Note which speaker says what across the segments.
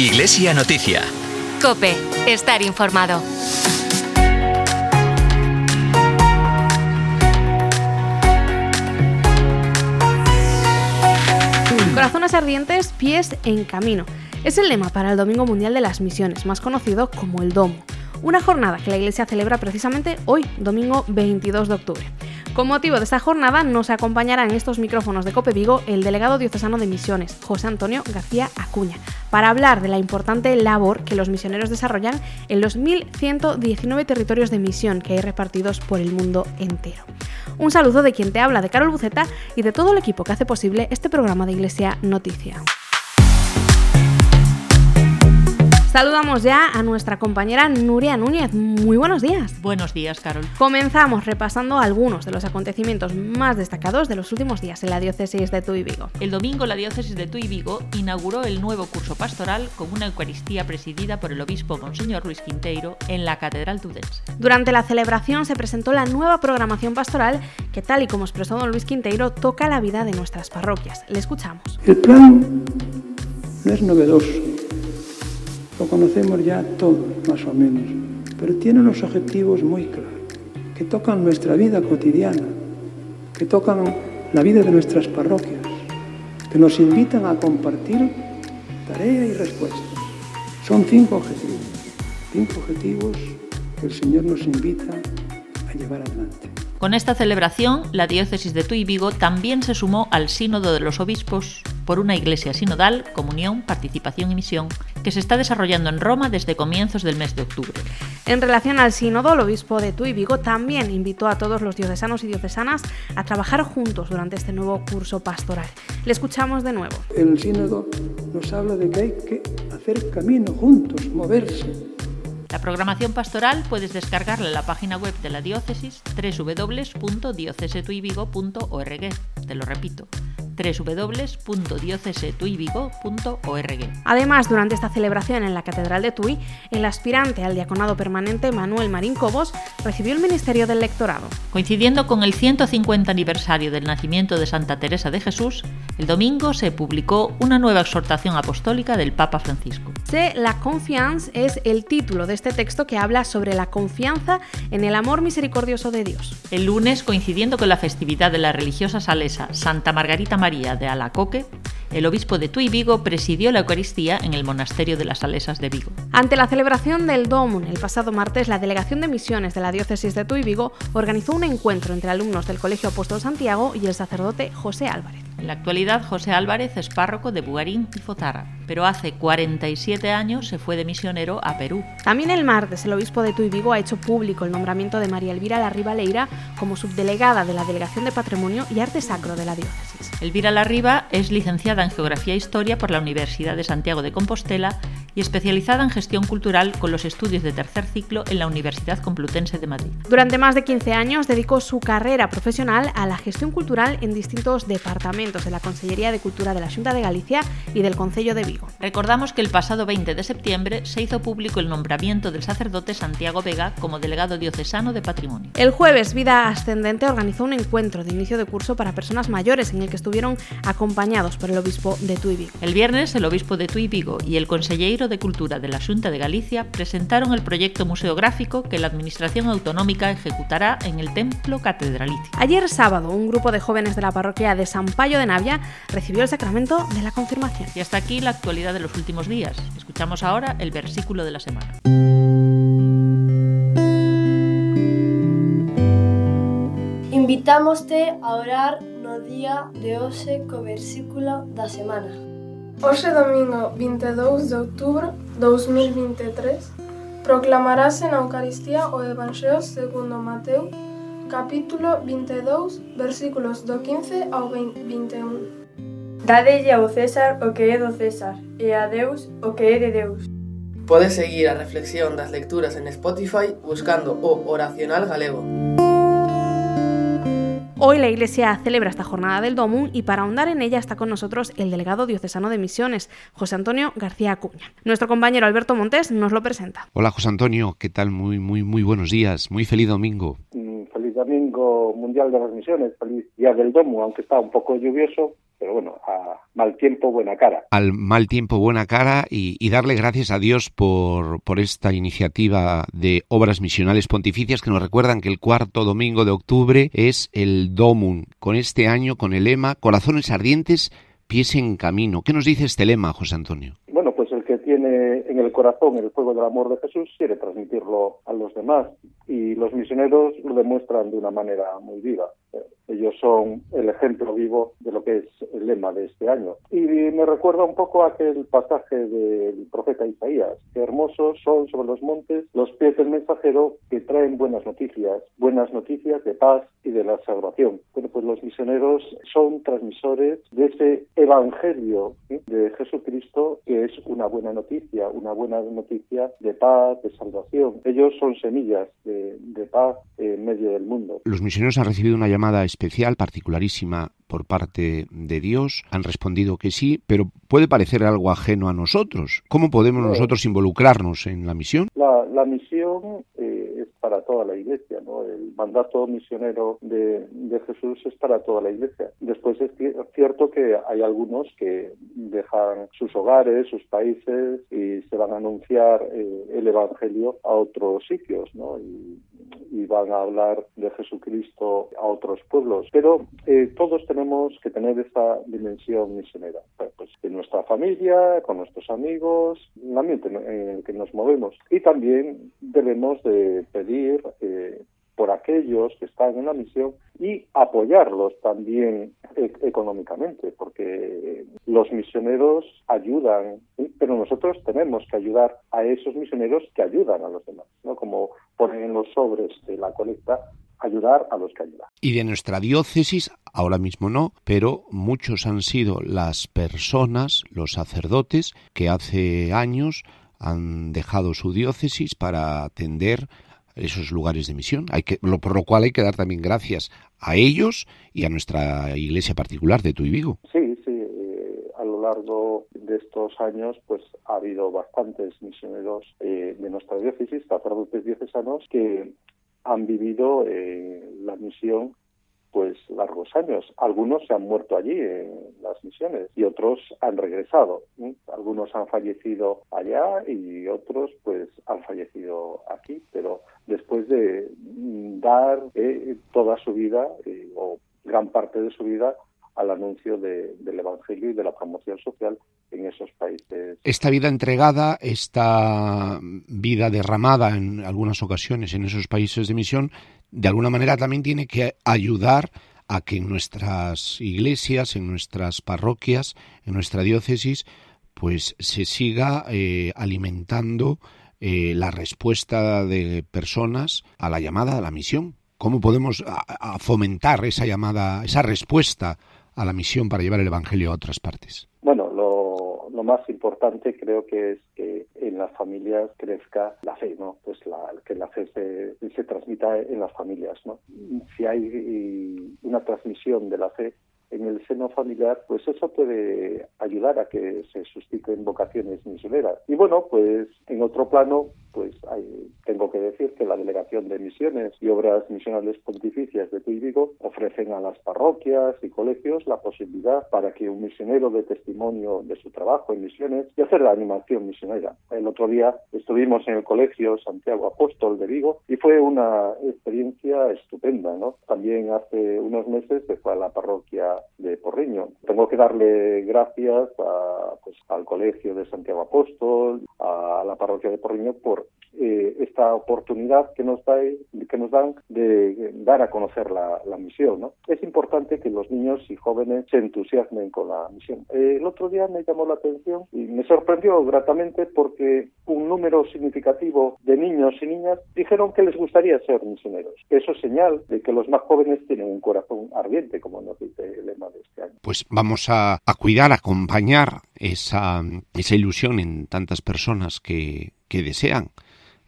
Speaker 1: Iglesia Noticia.
Speaker 2: Cope, estar informado.
Speaker 3: Corazones ardientes, pies en camino. Es el lema para el Domingo Mundial de las Misiones, más conocido como el Domo. Una jornada que la Iglesia celebra precisamente hoy, domingo 22 de octubre. Con motivo de esta jornada nos acompañará en estos micrófonos de Cope Vigo el delegado diocesano de misiones, José Antonio García Acuña, para hablar de la importante labor que los misioneros desarrollan en los 1.119 territorios de misión que hay repartidos por el mundo entero. Un saludo de quien te habla, de Carol Buceta y de todo el equipo que hace posible este programa de Iglesia Noticia. Saludamos ya a nuestra compañera Nuria Núñez. Muy buenos días.
Speaker 4: Buenos días, Carol.
Speaker 3: Comenzamos repasando algunos de los acontecimientos más destacados de los últimos días en la diócesis de Tuy Vigo.
Speaker 4: El domingo la diócesis de Tuy Vigo inauguró el nuevo curso pastoral con una Eucaristía presidida por el obispo Monseñor Luis Quinteiro en la Catedral Tudense.
Speaker 3: Durante la celebración se presentó la nueva programación pastoral que, tal y como expresó don Luis Quinteiro, toca la vida de nuestras parroquias. Le escuchamos.
Speaker 5: El plan no es novedoso lo conocemos ya todos, más o menos, pero tiene unos objetivos muy claros, que tocan nuestra vida cotidiana, que tocan la vida de nuestras parroquias, que nos invitan a compartir tarea y respuestas. Son cinco objetivos, cinco objetivos que el Señor nos invita a llevar adelante.
Speaker 4: Con esta celebración, la diócesis de Tuy Vigo también se sumó al Sínodo de los Obispos por una iglesia sinodal, comunión, participación y misión, que se está desarrollando en Roma desde comienzos del mes de octubre.
Speaker 3: En relación al sínodo, el obispo de Tuy Vigo también invitó a todos los diocesanos y diocesanas a trabajar juntos durante este nuevo curso pastoral. Le escuchamos de nuevo.
Speaker 5: El sínodo nos habla de que hay que hacer camino juntos, moverse,
Speaker 4: la programación pastoral puedes descargarla en la página web de la diócesis www.diocesetuivigo.org. Te lo repito, www.diocesetuivigo.org.
Speaker 3: Además, durante esta celebración en la Catedral de Tui, el aspirante al diaconado permanente Manuel Marín Cobos recibió el ministerio del lectorado.
Speaker 4: Coincidiendo con el 150 aniversario del nacimiento de Santa Teresa de Jesús, el domingo se publicó una nueva exhortación apostólica del Papa Francisco.
Speaker 3: Se la confiance es el título de este texto que habla sobre la confianza en el amor misericordioso de Dios.
Speaker 4: El lunes, coincidiendo con la festividad de la religiosa salesa Santa Margarita María de Alacoque, el obispo de Tuy Vigo presidió la Eucaristía en el monasterio de las Salesas de Vigo.
Speaker 3: Ante la celebración del Domun el pasado martes, la Delegación de Misiones de la Diócesis de Tuy Vigo organizó un encuentro entre alumnos del Colegio Apóstol Santiago y el sacerdote José Álvarez.
Speaker 4: En la actualidad, José Álvarez es párroco de Bugarín y Fotara, pero hace 47 años se fue de misionero a Perú.
Speaker 3: También el martes, el obispo de Tuy Vigo ha hecho público el nombramiento de María Elvira Larriba Leira como subdelegada de la Delegación de Patrimonio y Arte Sacro de la diócesis.
Speaker 4: Elvira Larriba es licenciada en Geografía e Historia por la Universidad de Santiago de Compostela y especializada en gestión cultural con los estudios de tercer ciclo en la Universidad Complutense de Madrid.
Speaker 3: Durante más de 15 años dedicó su carrera profesional a la gestión cultural en distintos departamentos de la Consellería de Cultura de la Junta de Galicia y del Concello de Vigo.
Speaker 4: Recordamos que el pasado 20 de septiembre se hizo público el nombramiento del sacerdote Santiago Vega como delegado diocesano de Patrimonio.
Speaker 3: El jueves, Vida Ascendente organizó un encuentro de inicio de curso para personas mayores en el que estuvieron acompañados por el obispo de Tuy Vigo.
Speaker 4: El viernes, el obispo de Tuy Vigo y el de Cultura de la Junta de Galicia presentaron el proyecto museográfico que la Administración Autonómica ejecutará en el Templo Catedralicio.
Speaker 3: Ayer sábado, un grupo de jóvenes de la parroquia de San Payo de Navia recibió el sacramento de la confirmación.
Speaker 4: Y hasta aquí la actualidad de los últimos días. Escuchamos ahora el versículo de la semana.
Speaker 6: Invitámoste a orar no día de hoxe co versículo da semana.
Speaker 7: Hoxe domingo 22 de outubro 2023 proclamarase na Eucaristía o Evangelio segundo Mateo capítulo 22 versículos do 15 ao 21
Speaker 6: Dadelle ao César o que é do César e a Deus o que é de Deus
Speaker 8: Podes seguir a reflexión das lecturas en Spotify buscando o Oracional Galego.
Speaker 3: Hoy la Iglesia celebra esta jornada del Domum y para ahondar en ella está con nosotros el delegado diocesano de Misiones, José Antonio García Acuña. Nuestro compañero Alberto Montés nos lo presenta.
Speaker 9: Hola José Antonio, ¿qué tal? Muy, muy, muy buenos días. Muy feliz domingo.
Speaker 10: Domingo mundial de las misiones, feliz día del Domo, aunque está un poco lluvioso,
Speaker 1: pero bueno, a mal tiempo, buena cara.
Speaker 9: Al mal tiempo, buena cara y, y darle gracias a Dios por, por esta iniciativa de obras misionales pontificias que nos recuerdan que el cuarto domingo de octubre es el Domun, con este año, con el lema Corazones ardientes, pies en camino. ¿Qué nos dice este lema, José Antonio?
Speaker 1: Bueno, pues el que tiene en el corazón el fuego del amor de Jesús quiere transmitirlo a los demás y los misioneros lo demuestran de una manera muy viva. Ellos son el ejemplo vivo de lo que es el lema de este año. Y me recuerda un poco aquel pasaje del profeta Isaías, hermosos son sobre los montes los pies del mensajero que traen buenas noticias, buenas noticias de paz y de la salvación. Bueno, pues los misioneros son transmisores de ese evangelio de Jesucristo que es una buena noticia, una buena noticia de paz, de salvación. Ellos son semillas de, de paz en medio del mundo.
Speaker 9: Los misioneros han recibido una llamada especial, particularísima por parte de Dios, han respondido que sí, pero puede parecer algo ajeno a nosotros. ¿Cómo podemos nosotros involucrarnos en la misión?
Speaker 1: La, la misión eh, para toda la iglesia, ¿no? El mandato misionero de, de, Jesús es para toda la iglesia. Después es cierto que hay algunos que dejan sus hogares, sus países y se van a anunciar eh, el Evangelio a otros sitios, ¿no? Y, y van a hablar de Jesucristo a otros pueblos. Pero eh, todos tenemos que tener esta dimensión misionera, pues en nuestra familia, con nuestros amigos, en el ambiente en el que nos movemos. Y también debemos de pedir eh, por aquellos que están en la misión y apoyarlos también e económicamente, porque los misioneros ayudan, pero nosotros tenemos que ayudar a esos misioneros que ayudan a los demás, ¿no? Como ponen en los sobres de la colecta ayudar a los que ayudan.
Speaker 9: Y de nuestra diócesis, ahora mismo no, pero muchos han sido las personas, los sacerdotes, que hace años han dejado su diócesis para atender esos lugares de misión. Hay que, lo, por lo cual hay que dar también gracias a ellos y a nuestra iglesia particular de Tuy Vigo.
Speaker 1: Sí, sí. Eh, a lo largo de estos años, pues ha habido bastantes misioneros eh, de nuestra diócesis, sacerdotes diocesanos, que han vivido eh, la misión pues largos años. Algunos se han muerto allí en las misiones y otros han regresado. Algunos han fallecido allá y otros pues han fallecido aquí, pero después de dar eh, toda su vida eh, o gran parte de su vida al anuncio de, del Evangelio y de la promoción social en esos países.
Speaker 9: Esta vida entregada, esta vida derramada en algunas ocasiones en esos países de misión, de alguna manera también tiene que ayudar a que en nuestras iglesias, en nuestras parroquias, en nuestra diócesis, pues se siga eh, alimentando eh, la respuesta de personas a la llamada a la misión. ¿Cómo podemos a, fomentar esa llamada, esa respuesta a la misión para llevar el Evangelio a otras partes?
Speaker 1: Bueno, lo, más importante creo que es que en las familias crezca la fe, ¿no? Pues la, que la fe se, se transmita en las familias, ¿no? Si hay una transmisión de la fe en el seno familiar, pues eso puede ayudar a que se susciten vocaciones misioneras. Y bueno, pues en otro plano, pues hay, tengo que decir que la Delegación de Misiones y Obras Misionales Pontificias de Tuy Vigo ofrecen a las parroquias y colegios la posibilidad para que un misionero dé testimonio de su trabajo en misiones y hacer la animación misionera. El otro día estuvimos en el Colegio Santiago Apóstol de Vigo y fue una experiencia estupenda, ¿no? También hace unos meses se fue a la parroquia de Porriño. Tengo que darle gracias a, pues, al Colegio de Santiago Apóstol, a la parroquia de Porriño por eh, esta oportunidad que nos, da, que nos dan de dar a conocer la, la, misión. ¿no? Es importante que los niños y jóvenes se entusiasmen con la misión. Eh, el otro día me llamó la atención y me sorprendió gratamente porque un número significativo de niños y niñas dijeron que les gustaría ser misioneros. Eso es señal de que los más jóvenes tienen un corazón ardiente, como nos dice el lema de este año.
Speaker 9: Pues vamos a, a cuidar, a acompañar esa, esa ilusión en tantas personas que, que desean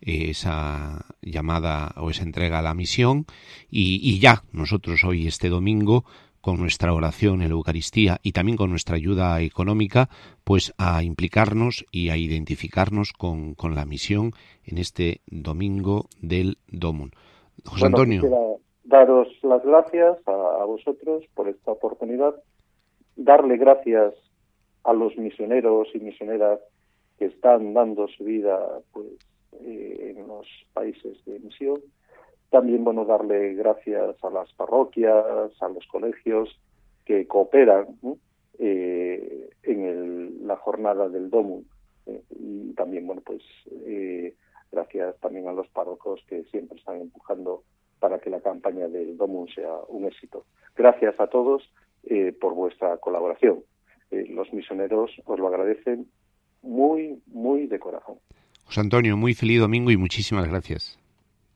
Speaker 9: esa llamada o esa entrega a la misión y, y, ya nosotros hoy este domingo con nuestra oración en la Eucaristía y también con nuestra ayuda económica pues a implicarnos y a identificarnos con, con la misión en este domingo del Domun. José
Speaker 1: bueno,
Speaker 9: Antonio.
Speaker 1: Daros las gracias a, a vosotros por esta oportunidad darle gracias a los misioneros y misioneras que están dando su vida pues eh, en los países de misión. También, bueno, darle gracias a las parroquias, a los colegios que cooperan eh, en la jornada del DOMU. Eh, y también, bueno, pues gracias también a los párrocos que siempre están empujando para que la campaña del DOMU sea un éxito. Gracias a todos por vuestra colaboración. los misioneros os lo agradecen muy, muy de corazón.
Speaker 9: José Antonio, muy feliz domingo y muchísimas gracias.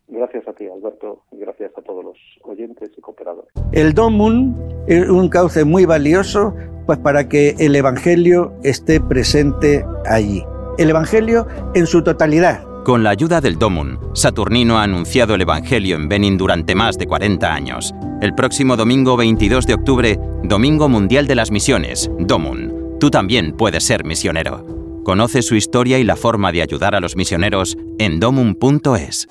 Speaker 1: Gracias a ti, Alberto, y gracias a todos los oyentes y cooperadores.
Speaker 10: El DOMUN es un cauce muy valioso pues para que el Evangelio esté presente allí. El Evangelio en su totalidad.
Speaker 11: Con la ayuda del DOMUN, Saturnino ha anunciado el Evangelio en Benin durante más de 40 años. El próximo domingo 22 de octubre, Domingo Mundial de las Misiones, DOMUN. Tú también puedes ser misionero. Conoce su historia y la forma de ayudar a los misioneros en domum.es.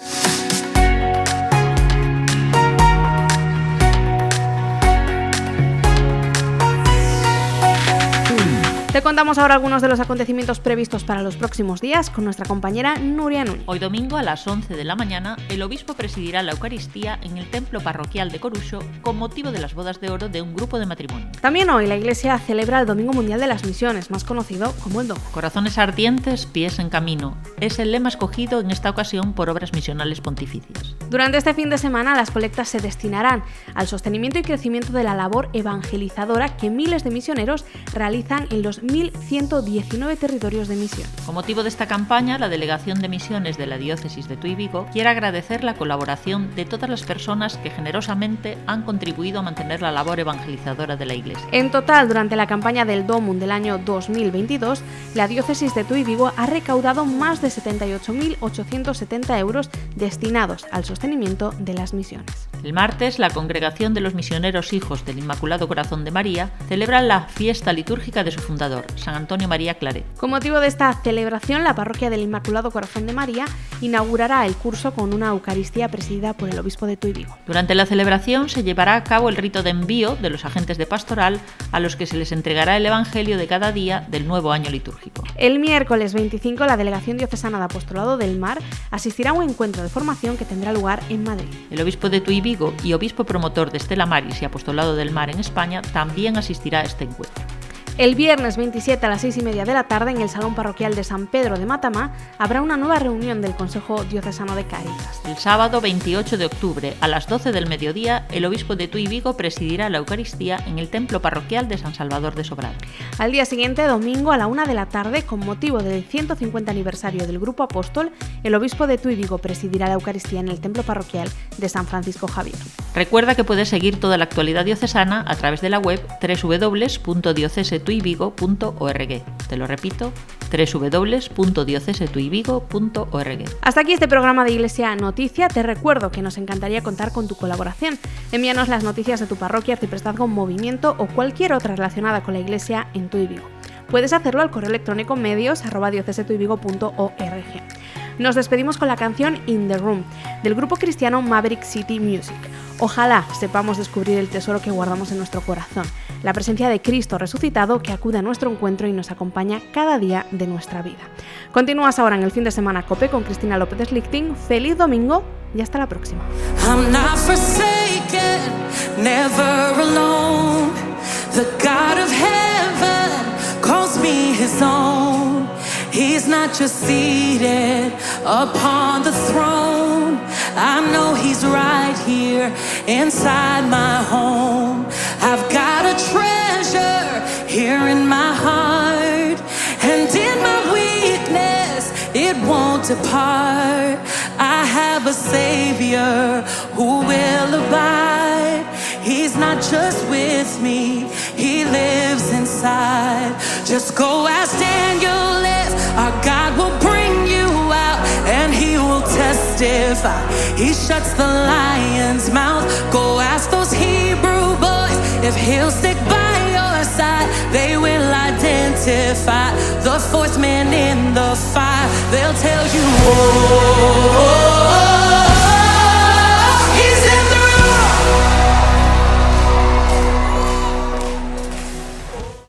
Speaker 3: Te contamos ahora algunos de los acontecimientos previstos para los próximos días con nuestra compañera Nuria Núñez.
Speaker 4: Hoy domingo a las 11 de la mañana, el obispo presidirá la Eucaristía en el templo parroquial de Corucho con motivo de las bodas de oro de un grupo de matrimonio.
Speaker 3: También hoy la Iglesia celebra el Domingo Mundial de las Misiones, más conocido como el DOM.
Speaker 4: Corazones ardientes, pies en camino. Es el lema escogido en esta ocasión por obras misionales pontificias.
Speaker 3: Durante este fin de semana, las colectas se destinarán al sostenimiento y crecimiento de la labor evangelizadora que miles de misioneros realizan en los 1.119 territorios de misión.
Speaker 4: Con motivo de esta campaña, la Delegación de Misiones de la Diócesis de Tuy Vigo quiere agradecer la colaboración de todas las personas que generosamente han contribuido a mantener la labor evangelizadora de la Iglesia.
Speaker 3: En total, durante la campaña del DOMUN del año 2022, la Diócesis de Tuy Vigo ha recaudado más de 78.870 euros destinados al sostenimiento de las misiones.
Speaker 4: El martes, la Congregación de los Misioneros Hijos del Inmaculado Corazón de María celebra la fiesta litúrgica de su fundador, San Antonio María Claret.
Speaker 3: Con motivo de esta celebración, la Parroquia del Inmaculado Corazón de María inaugurará el curso con una Eucaristía presidida por el obispo de Tuy
Speaker 4: Durante la celebración se llevará a cabo el rito de envío de los agentes de pastoral a los que se les entregará el Evangelio de cada día del nuevo año litúrgico.
Speaker 3: El miércoles 25, la Delegación Diocesana de Apostolado del Mar asistirá a un encuentro de formación que tendrá lugar en Madrid.
Speaker 4: El obispo de Tuy Vigo y obispo promotor de Estela Maris y Apostolado del Mar en España también asistirá a este encuentro.
Speaker 3: El viernes 27 a las 6 y media de la tarde en el Salón Parroquial de San Pedro de Matamá habrá una nueva reunión del Consejo Diocesano de Cáritas.
Speaker 4: El sábado 28 de octubre a las 12 del mediodía el obispo de Tuy Vigo presidirá la Eucaristía en el Templo Parroquial de San Salvador de Sobral.
Speaker 3: Al día siguiente, domingo a la 1 de la tarde, con motivo del 150 aniversario del Grupo Apóstol, el obispo de Tuy Vigo presidirá la Eucaristía en el Templo Parroquial de San Francisco Javier.
Speaker 4: Recuerda que puedes seguir toda la actualidad diocesana a través de la web www.diocese Te lo repito, www.diocesetuivigo.org.
Speaker 3: Hasta aquí este programa de Iglesia Noticia. Te recuerdo que nos encantaría contar con tu colaboración. Envíanos las noticias de tu parroquia, arciprestazgo, movimiento o cualquier otra relacionada con la Iglesia en tu Puedes hacerlo al correo electrónico medios Nos despedimos con la canción In the Room del grupo cristiano Maverick City Music. Ojalá sepamos descubrir el tesoro que guardamos en nuestro corazón, la presencia de Cristo resucitado que acude a nuestro encuentro y nos acompaña cada día de nuestra vida. Continúas ahora en el fin de semana COPE con Cristina López Lichting. Feliz domingo y hasta la próxima.
Speaker 12: He's not just seated upon the throne. I know He's right here inside my home. I've got a treasure here in my heart, and in my weakness, it won't depart. I have a Savior who will abide. He's not just with me, He lives inside. Just go ask Daniel our God will bring you out and he will testify. He shuts the lion's mouth. Go ask those Hebrew boys if he'll stick by your side. They will identify the fourth man in the fire. They'll tell you, oh.